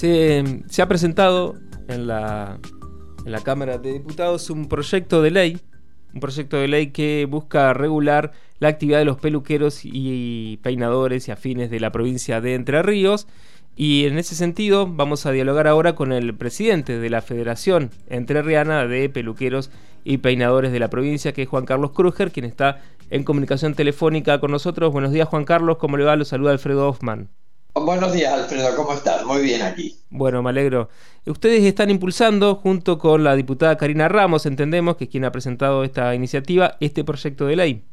Se, ha presentado en la, en la Cámara de Diputados un proyecto de ley, un proyecto de ley que busca regular la actividad de los peluqueros y peinadores y afines de la provincia de Entre Ríos. Y en ese sentido vamos a dialogar ahora con el presidente de la Federación Entrerriana de Peluqueros y Peinadores de la provincia, que es Juan Carlos Kruger, quien está en comunicación telefónica con nosotros. Buenos días Juan Carlos, ¿cómo le va? Lo saluda Alfredo Hoffman. Buenos días, Alfredo, ¿cómo estás? Muy bien aquí. Bueno, me alegro. Ustedes están impulsando, junto con la diputada Karina Ramos, entendemos que es quien ha presentado esta iniciativa, este proyecto de ley.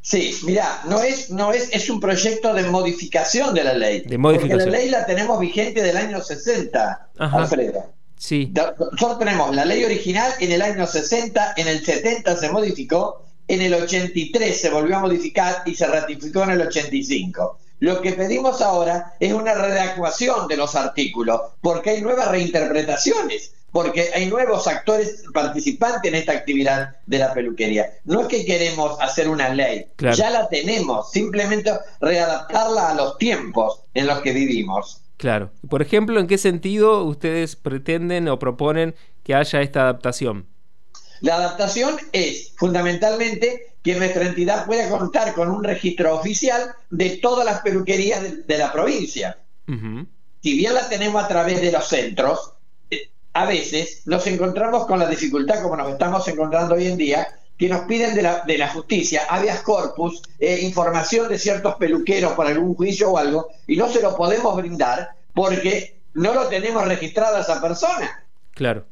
Sí, mira, no es, no es, es un proyecto de modificación de la ley. De modificación. Porque la ley la tenemos vigente del año 60, Alfredo. Sí. Nosotros tenemos la ley original en el año 60, en el 70 se modificó, en el 83 se volvió a modificar y se ratificó en el 85. Lo que pedimos ahora es una readecuación de los artículos, porque hay nuevas reinterpretaciones, porque hay nuevos actores participantes en esta actividad de la peluquería. No es que queremos hacer una ley, ya la tenemos, simplemente readaptarla a los tiempos en los que vivimos. Claro. Por ejemplo, ¿en qué sentido ustedes pretenden o proponen que haya esta adaptación? La adaptación es fundamentalmente que nuestra entidad pueda contar con un registro oficial de todas las peluquerías de, la provincia. Si bien la tenemos a través de los centros, eh, a veces nos encontramos con la dificultad, como nos estamos encontrando hoy en día, que nos piden de la, de la justicia, habeas corpus, eh, información de ciertos peluqueros para algún juicio o algo, y no se lo podemos brindar porque no lo tenemos registrado a esa persona. Claro.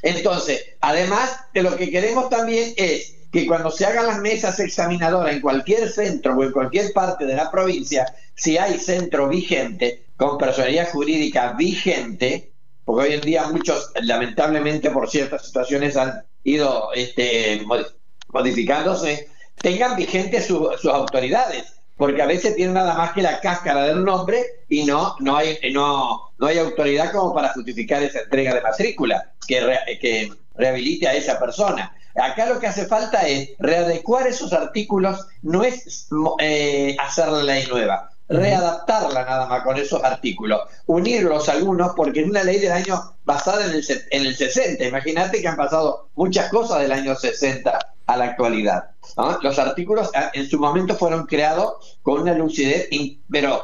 Entonces, además de lo que queremos también es que cuando se hagan las mesas examinadoras en cualquier centro o en cualquier parte de la provincia, si hay centro vigente, con personalidad jurídica vigente, porque hoy en día muchos, lamentablemente por ciertas situaciones han ido este, modificándose, tengan vigentes sus autoridades porque a veces tiene nada más que la cáscara del nombre y no, no, hay, no, no hay autoridad como para justificar esa entrega de matrícula que, que rehabilite a esa persona. Acá lo que hace falta es readecuar esos artículos, no es eh, hacer la ley nueva, readaptarla nada más con esos artículos, unirlos algunos, porque es una ley del año basada en el, en el 60. Imagínate que han pasado muchas cosas del año 60 a la actualidad. Los artículos ah, en su momento fueron creados con una lucidez, pero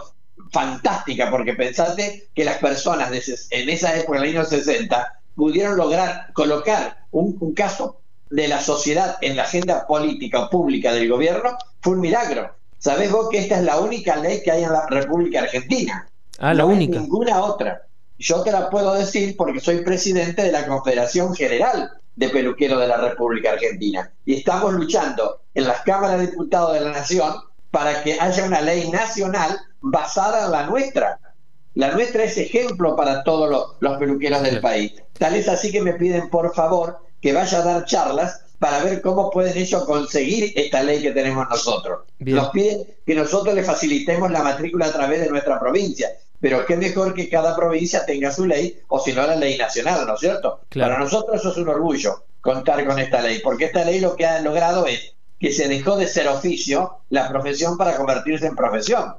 fantástica, porque pensate que las personas en esa época, en el año 60, pudieron lograr colocar un, caso de la sociedad en la agenda política o pública del gobierno, fue un milagro. Sabés vos que esta es la única ley que hay en la República Argentina. Ah, la única. ninguna otra. Yo te la puedo decir porque soy presidente de la Confederación General de peluquero de la República Argentina. Y estamos luchando en las cámaras de diputados de la Nación para que haya una ley nacional basada en la nuestra. La nuestra es ejemplo para todos los, peluqueros del país. Tal es así que me piden, por favor, que vaya a dar charlas para ver cómo pueden ellos conseguir esta ley que tenemos nosotros. Nos piden que nosotros les facilitemos la matrícula a través de nuestra provincia pero qué mejor que cada provincia tenga su ley, o si no la ley nacional, ¿no es cierto? Para nosotros eso es un orgullo, contar con esta ley, porque esta ley lo que ha logrado es que se dejó de ser oficio la profesión para convertirse en profesión,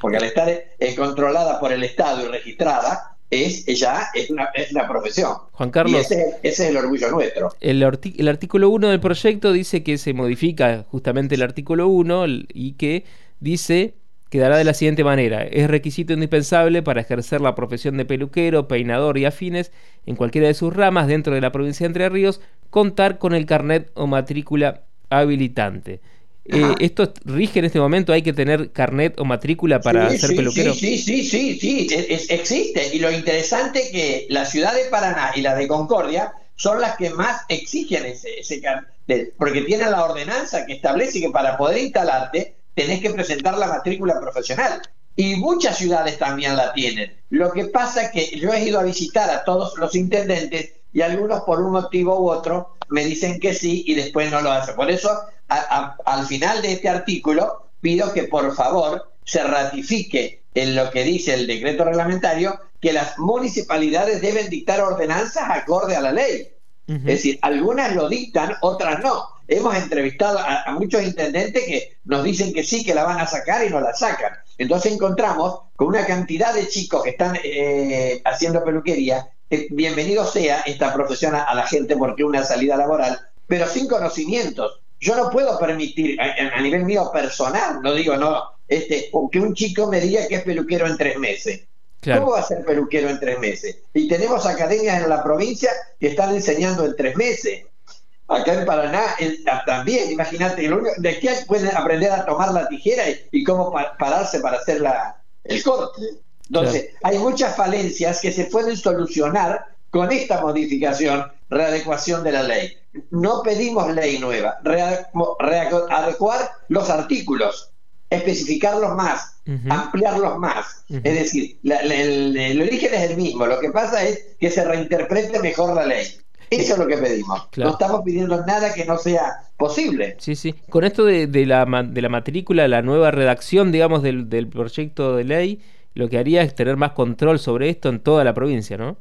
porque al estar eh, controlada por el Estado y registrada, es ya es una, es una profesión. Juan Carlos, ese, es el orgullo nuestro. El, el artículo 1 del proyecto dice que se modifica justamente el artículo 1 y que dice quedará de la siguiente manera. Es requisito indispensable para ejercer la profesión de peluquero, peinador y afines en cualquiera de sus ramas dentro de la provincia de Entre Ríos contar con el carnet o matrícula habilitante. Eh, ¿Esto rige en este momento? ¿Hay que tener carnet o matrícula para ser peluquero? Sí, sí, sí, sí, existe. Y lo interesante es que la ciudad de Paraná y la de Concordia son las que más exigen ese, ese carnet, porque tienen la ordenanza que establece que para poder instalarte tenés que presentar la matrícula profesional. Y muchas ciudades también la tienen. Lo que pasa es que yo he ido a visitar a todos los intendentes y algunos por un motivo u otro me dicen que sí y después no lo hacen. Por eso, al final de este artículo, pido que por favor se ratifique en lo que dice el decreto reglamentario que las municipalidades deben dictar ordenanzas acorde a la ley. Es decir, algunas lo dictan, otras no. Hemos entrevistado a, muchos intendentes que nos dicen que sí, que la van a sacar y no la sacan. Entonces encontramos con una cantidad de chicos que están eh, haciendo peluquería, bienvenido sea esta profesión a, la gente porque una salida laboral, pero sin conocimientos. Yo no puedo permitir, a, nivel mío personal, no digo no, este, que un chico me diga que es peluquero en tres meses. ¿Cómo va a ser peluquero en tres meses? Y tenemos academias en la provincia que están enseñando en tres meses. Acá en Paraná también, imagínate, de qué pueden aprender a tomar la tijera y, cómo pararse para hacer la, el corte. Entonces, hay muchas falencias que se pueden solucionar con esta modificación, readecuación de la ley. No pedimos ley nueva, readecuar los artículos, especificarlos más, ampliarlos más. Es decir, el, origen es el mismo, lo que pasa es que se reinterprete mejor la ley. Eso es lo que pedimos. No estamos pidiendo nada que no sea posible. Sí, sí. Con esto de, la, de la matrícula, la nueva redacción, digamos, del, del proyecto de ley, lo que haría es tener más control sobre esto en toda la provincia, ¿no?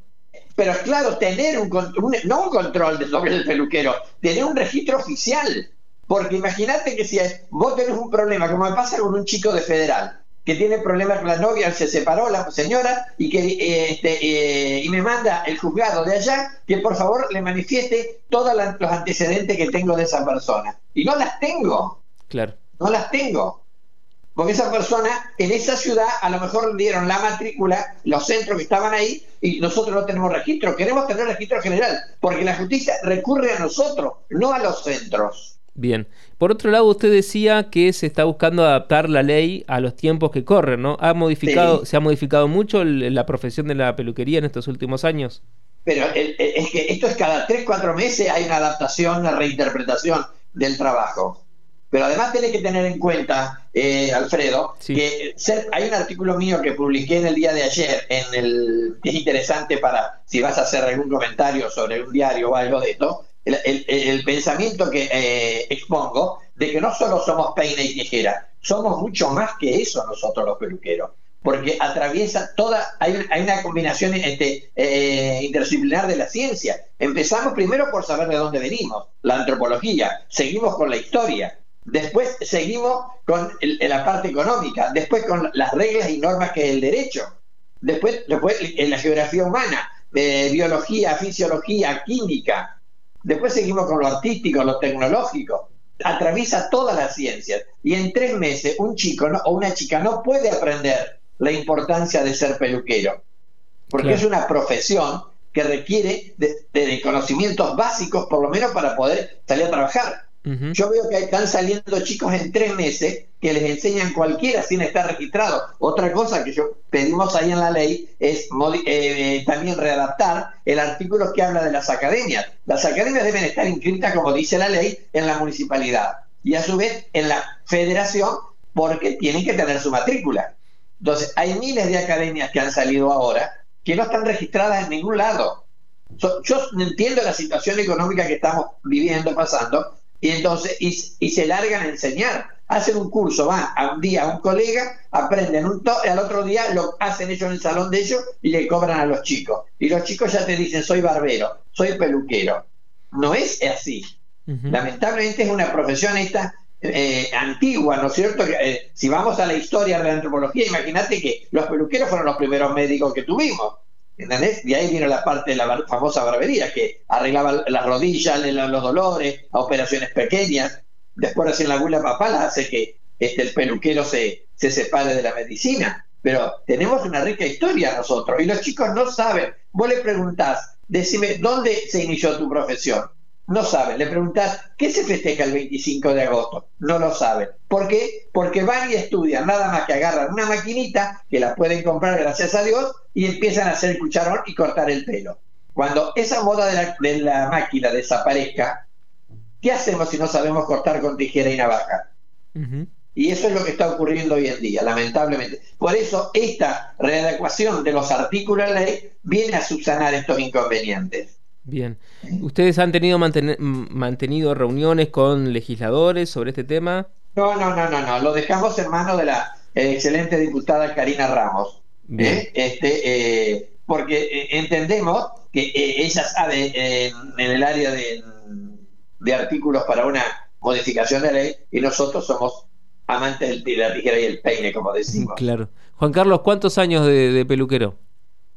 Pero claro, tener un, un no un control sobre el peluquero, tener un registro oficial. Porque imagínate que si vos tenés un problema, como me pasa con un chico de federal, que tiene problemas con la novia, se separó la señora y que eh, este, eh, y me manda el juzgado de allá que por favor le manifieste todos los antecedentes que tengo de esa persona. Y no las tengo. Claro. No las tengo. Porque esa persona en esa ciudad a lo mejor dieron la matrícula, los centros que estaban ahí, y nosotros no tenemos registro. Queremos tener registro general, porque la justicia recurre a nosotros, no a los centros. Bien. Por otro lado, usted decía que se está buscando adaptar la ley a los tiempos que corren, ¿no? ¿Ha modificado, ¿Se ha modificado mucho la profesión de la peluquería en estos últimos años? Pero es que esto es cada tres, cuatro meses hay una adaptación, una reinterpretación del trabajo. Pero además tiene que tener en cuenta, eh, Alfredo, que hay un artículo mío que publiqué en el día de ayer, en el que es interesante para si vas a hacer algún comentario sobre un diario o algo de esto, el, pensamiento que eh, expongo de que no solo somos peine y tijera, somos mucho más que eso nosotros los peluqueros, porque atraviesa toda, hay, hay una combinación este, eh, interdisciplinar de la ciencia. Empezamos primero por saber de dónde venimos, la antropología, seguimos con la historia, después seguimos con la parte económica, después con las reglas y normas que es el derecho, después, después en la geografía humana, eh, biología, fisiología, química, Después seguimos con lo artístico, lo tecnológico. Atraviesa todas las ciencias. Y en tres meses un chico o una chica no puede aprender la importancia de ser peluquero. Porque es una profesión que requiere de, conocimientos básicos, por lo menos para poder salir a trabajar. Yo veo que están saliendo chicos en tres meses que les enseñan cualquiera sin estar registrado. Otra cosa que yo pedimos ahí en la ley es eh, también readaptar el artículo que habla de las academias. Las academias deben estar inscritas, como dice la ley, en la municipalidad y a su vez en la federación porque tienen que tener su matrícula. Entonces, hay miles de academias que han salido ahora que no están registradas en ningún lado. yo entiendo la situación económica que estamos viviendo, pasando, y entonces y, se largan a enseñar. Hacen un curso, van a un día a un colega, aprenden un y al otro día lo hacen ellos en el salón de ellos y le cobran a los chicos. Y los chicos ya te dicen, soy barbero, soy peluquero. No es así. Lamentablemente es una profesión esta eh, antigua, ¿no es cierto? Eh, si vamos a la historia de la antropología, imagínate que los peluqueros fueron los primeros médicos que tuvimos. ¿Entendés? De ahí vino la parte de la famosa barbería, que arreglaba las rodillas, los dolores, a operaciones pequeñas. Después recién la abuela papal hace que este, el peluquero se, se separe de la medicina. Pero tenemos una rica historia nosotros y los chicos no saben. Vos le preguntás, decime, ¿dónde se inició tu profesión? No saben. Le preguntás, ¿qué se festeja el 25 de agosto? No lo saben. ¿Por qué? Porque van y estudian, nada más que agarran una maquinita, que la pueden comprar gracias a Dios, y empiezan a hacer el cucharón y cortar el pelo. Cuando esa moda de la, máquina desaparezca, ¿qué hacemos si no sabemos cortar con tijera y navaja? Y eso es lo que está ocurriendo hoy en día, lamentablemente. Por eso esta readecuación de los artículos de ley viene a subsanar estos inconvenientes. Bien. ¿Ustedes han tenido mantenido reuniones con legisladores sobre este tema? No, no, no, no, no. Lo dejamos en manos de la eh, excelente diputada Karina Ramos. ¿eh? Este, eh, porque entendemos que ella sabe en el área de, de artículos para una modificación de ley y nosotros somos amante de la tijera y el peine, como decimos. Claro. Juan Carlos, ¿cuántos años de, peluquero?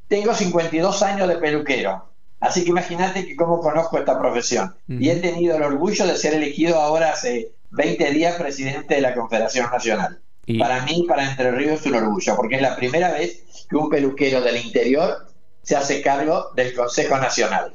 Tengo 52 años de peluquero. Así que imagínate que cómo conozco esta profesión. Y he tenido el orgullo de ser elegido ahora hace 20 días presidente de la Confederación Nacional. Para mí, para Entre Ríos es un orgullo, porque es la primera vez que un peluquero del interior se hace cargo del Consejo Nacional.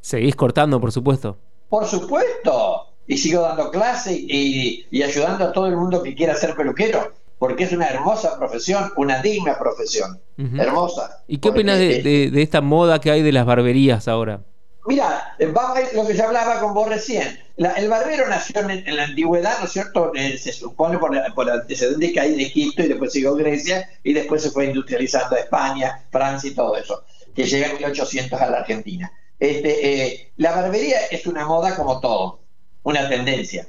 Seguís cortando, por supuesto. Por supuesto. Y sigo dando clase y, ayudando a todo el mundo que quiera ser peluquero, porque es una hermosa profesión, una digna profesión. Hermosa. ¿Y qué opinas de, de, esta moda que hay de las barberías ahora? Mira, vamos a lo que ya hablaba con vos recién. el barbero nació en, la antigüedad, ¿no es cierto? Eh, se supone por, por el antecedente que hay de Egipto y después siguió Grecia y después se fue industrializando a España, Francia y todo eso, que llega en 1800 a la Argentina. Este, eh, la barbería es una moda como todo, una tendencia.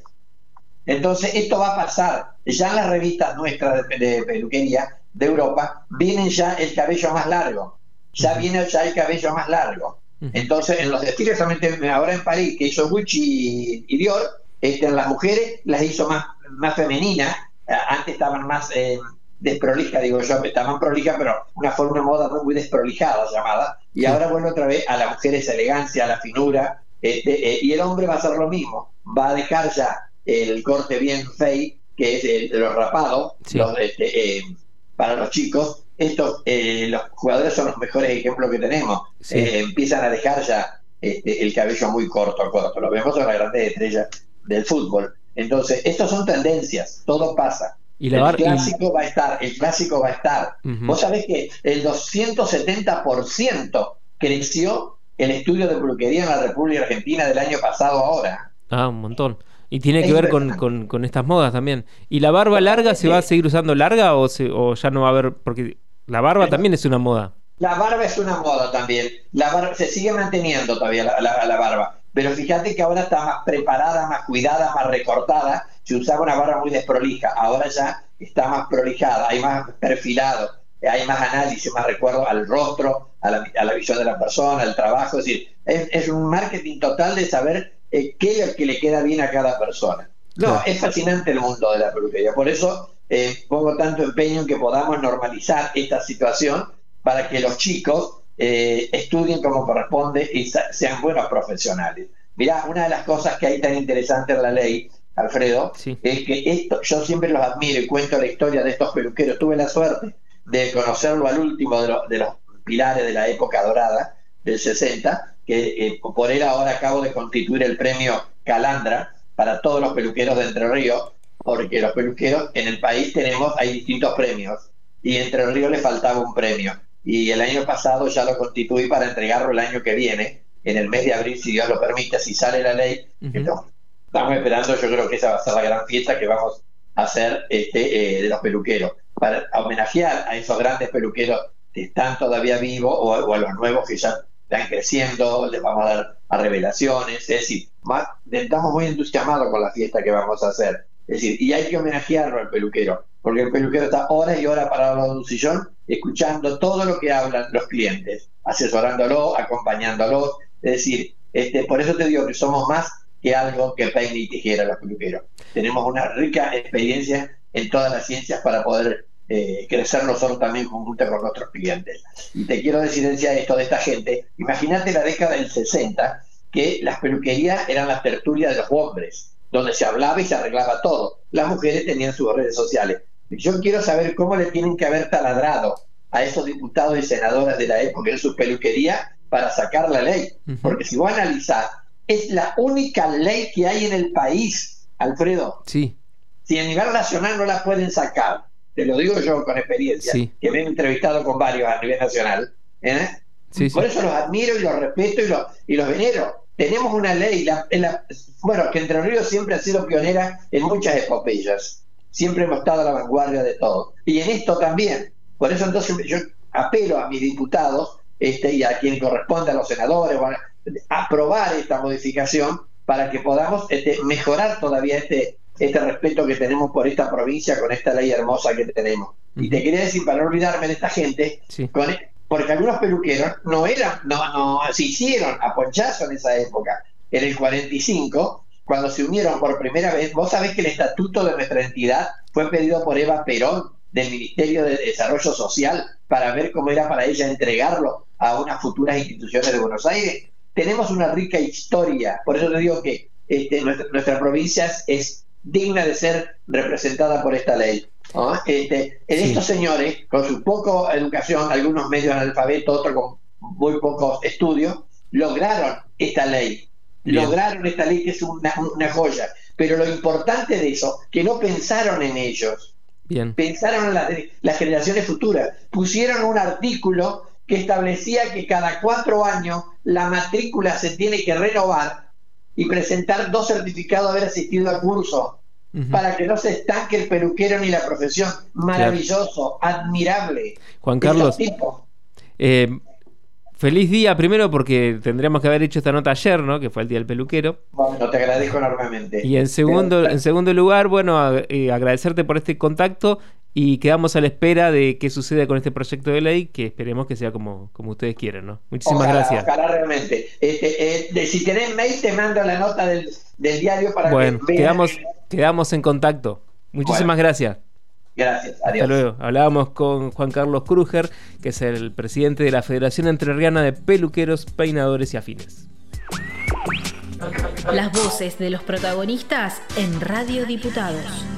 Entonces, esto va a pasar. Ya en las revistas nuestras de, peluquería de Europa vienen ya el cabello más largo. Ya viene ya el cabello más largo. Entonces, en los desfiles, solamente ahora en París, que hizo Gucci y, Dior, este, las mujeres las hizo más, más femeninas. Antes estaban más eh, desprolijas, digo yo, estaban prolijas, pero una forma de moda muy, desprolijada llamada. Y ahora vuelve otra vez a la mujer esa elegancia, a la finura. Este, eh, y el hombre va a hacer lo mismo. Va a dejar ya el corte bien fake, que es el, de los rapados, este, eh, para los chicos, estos, eh, los jugadores son los mejores ejemplos que tenemos. Eh, empiezan a dejar ya este, el cabello muy corto, corto. Lo vemos en las grandes estrellas del fútbol. Entonces, estos son tendencias, todo pasa. Y el clásico va a estar, el clásico va a estar. Vos sabés que el 270% creció el estudio de peluquería en la República Argentina del año pasado ahora. Ah, un montón. Y tiene que ver con, con, estas modas también. ¿Y la barba larga se va a seguir usando larga o, o ya no va a haber? Porque la barba también es una moda. La barba es una moda también. La barba, se sigue manteniendo todavía la, barba. Pero fíjate que ahora está más preparada, más cuidada, más recortada. Se usaba una barba muy desprolija. Ahora ya está más prolijada, hay más perfilado, hay más análisis, más recuerdo al rostro, a la, visión de la persona, al trabajo. Es decir, es, un marketing total de saber eh, qué es lo que le queda bien a cada persona. No, es fascinante el mundo de la peluquería. Por eso eh, pongo tanto empeño en que podamos normalizar esta situación para que los chicos eh, estudien como corresponde y sean buenos profesionales. Mirá, una de las cosas que hay tan interesante en la ley, Alfredo, es que esto, yo siempre los admiro y cuento la historia de estos peluqueros. Tuve la suerte de conocerlo al último de, los pilares de la época dorada, del 60, que eh, por él ahora acabo de constituir el premio Calandra para todos los peluqueros de Entre Ríos, porque los peluqueros en el país tenemos, hay distintos premios, y Entre Ríos le faltaba un premio. Y el año pasado ya lo constituí para entregarlo el año que viene, en el mes de abril, si Dios lo permite, si sale la ley. estamos esperando, yo creo que esa va a ser la gran fiesta que vamos a hacer este, eh, de los peluqueros, para homenajear a esos grandes peluqueros que están todavía vivos o, a los nuevos que ya están creciendo, les vamos a dar a revelaciones, es decir, estamos muy entusiasmados con la fiesta que vamos a hacer. Es decir, y hay que homenajearlo al peluquero, porque el peluquero está horas y horas parado en un sillón escuchando todo lo que hablan los clientes, asesorándolo, acompañándolo. Es decir, este, por eso te digo que somos más que algo que peine y tijera los peluqueros. Tenemos una rica experiencia en todas las ciencias para poder eh, crecer nosotros también conjunta con nuestros clientes. Y te quiero decir esto de esta gente. Imagínate la década del 60, que las peluquerías eran las tertulias de los hombres donde se hablaba y se arreglaba todo. Las mujeres tenían sus redes sociales. Yo quiero saber cómo le tienen que haber taladrado a esos diputados y senadoras de la época en su peluquería para sacar la ley. Porque si vos analizás, es la única ley que hay en el país, Alfredo. Sí. Si a nivel nacional no la pueden sacar, te lo digo yo con experiencia, que me he entrevistado con varios a nivel nacional, ¿eh? por eso los admiro y los respeto y los, y los venero. Tenemos una ley, la, bueno, que Entre Ríos siempre ha sido pionera en muchas epopeyas, siempre hemos estado a la vanguardia de todo, y en esto también. Por eso entonces yo apelo a mis diputados este, y a quien corresponde, a los senadores, a aprobar esta modificación para que podamos este, mejorar todavía este, este respeto que tenemos por esta provincia con esta ley hermosa que tenemos. Y te quería decir, para no olvidarme de esta gente, con, porque algunos peluqueros no eran, no, no, se hicieron a ponchazo en esa época, en el 45, cuando se unieron por primera vez, vos sabés que el estatuto de nuestra entidad fue pedido por Eva Perón del Ministerio de Desarrollo Social para ver cómo era para ella entregarlo a unas futuras instituciones de Buenos Aires. Tenemos una rica historia, por eso te digo que este, nuestra, provincia es digna de ser representada por esta ley. Este, en estos señores, con su poca educación, algunos medios analfabetos, otros con muy pocos estudios, lograron esta ley. Lograron esta ley que es una, joya. Pero lo importante de eso, que no pensaron en ellos. Bien. Pensaron en las generaciones futuras. Pusieron un artículo que establecía que cada cuatro años la matrícula se tiene que renovar y presentar dos certificados de haber asistido al curso para que no se estanque el peluquero ni la profesión. Maravilloso, admirable. Juan Carlos, eh, feliz día primero porque tendríamos que haber hecho esta nota ayer, ¿no? Que fue el día del peluquero. Bueno, te agradezco enormemente. Y en segundo, en segundo lugar, bueno, eh, agradecerte por este contacto y quedamos a la espera de qué sucede con este proyecto de ley, que esperemos que sea como, como ustedes quieran, ¿no? Muchísimas gracias. Ojalá realmente. Este, eh, si tenés mail, te mando la nota del, diario para bueno, que quedamos, quedamos en contacto. Muchísimas gracias. Gracias, adiós. Hasta luego. Hablábamos con Juan Carlos Kruger, que es el presidente de la Federación Entrerriana de Peluqueros, Peinadores y Afines. Las voces de los protagonistas en Radio Diputados.